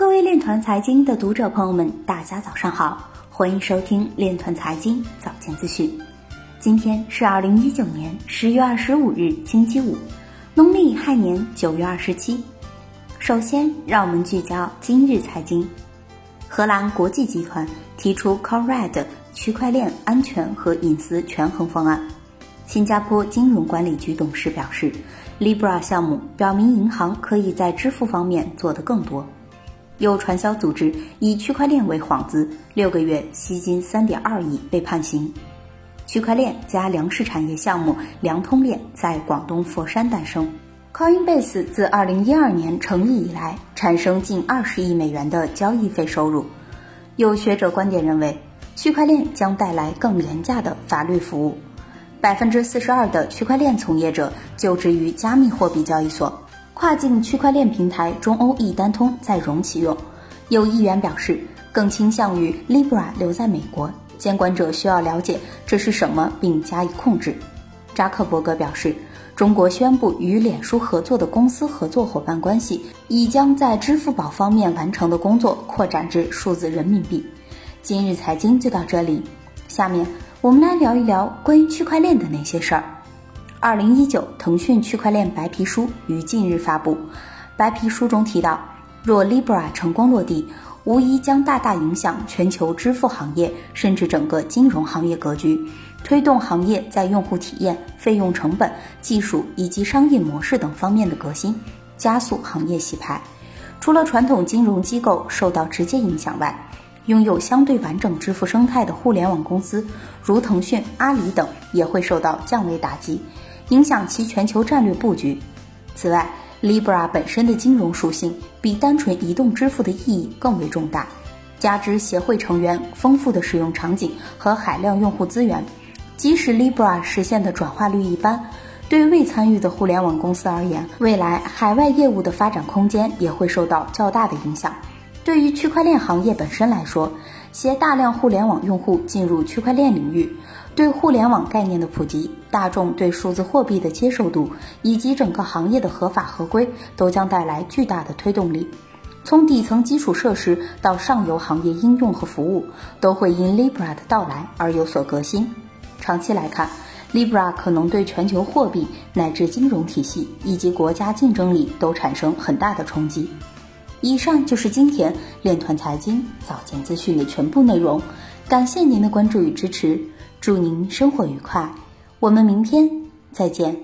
各位链团财经的读者朋友们，大家早上好，欢迎收听链团财经早间资讯。今天是二零一九年十月二十五日，星期五，农历亥年九月二十七。首先，让我们聚焦今日财经。荷兰国际集团提出 CoRED 区块链安全和隐私权衡方案。新加坡金融管理局董事表示，Libra 项目表明银行可以在支付方面做得更多。有传销组织以区块链为幌子，六个月吸金三点二亿被判刑。区块链加粮食产业项目粮通链在广东佛山诞生。Coinbase 自二零一二年成立以来，产生近二十亿美元的交易费收入。有学者观点认为，区块链将带来更廉价的法律服务。百分之四十二的区块链从业者就职于加密货币交易所，跨境区块链平台中欧易单通在融启用。有议员表示，更倾向于 Libra 留在美国，监管者需要了解这是什么并加以控制。扎克伯格表示，中国宣布与脸书合作的公司合作伙伴关系，已将在支付宝方面完成的工作扩展至数字人民币。今日财经就到这里，下面。我们来聊一聊关于区块链的那些事儿。二零一九腾讯区块链白皮书于近日发布，白皮书中提到，若 Libra 成功落地，无疑将大大影响全球支付行业，甚至整个金融行业格局，推动行业在用户体验、费用成本、技术以及商业模式等方面的革新，加速行业洗牌。除了传统金融机构受到直接影响外，拥有相对完整支付生态的互联网公司，如腾讯、阿里等，也会受到降维打击，影响其全球战略布局。此外，Libra 本身的金融属性比单纯移动支付的意义更为重大，加之协会成员丰富的使用场景和海量用户资源，即使 Libra 实现的转化率一般，对未参与的互联网公司而言，未来海外业务的发展空间也会受到较大的影响。对于区块链行业本身来说，携大量互联网用户进入区块链领域，对互联网概念的普及、大众对数字货币的接受度以及整个行业的合法合规，都将带来巨大的推动力。从底层基础设施到上游行业应用和服务，都会因 Libra 的到来而有所革新。长期来看，Libra 可能对全球货币乃至金融体系以及国家竞争力都产生很大的冲击。以上就是今天链团财经早间资讯的全部内容，感谢您的关注与支持，祝您生活愉快，我们明天再见。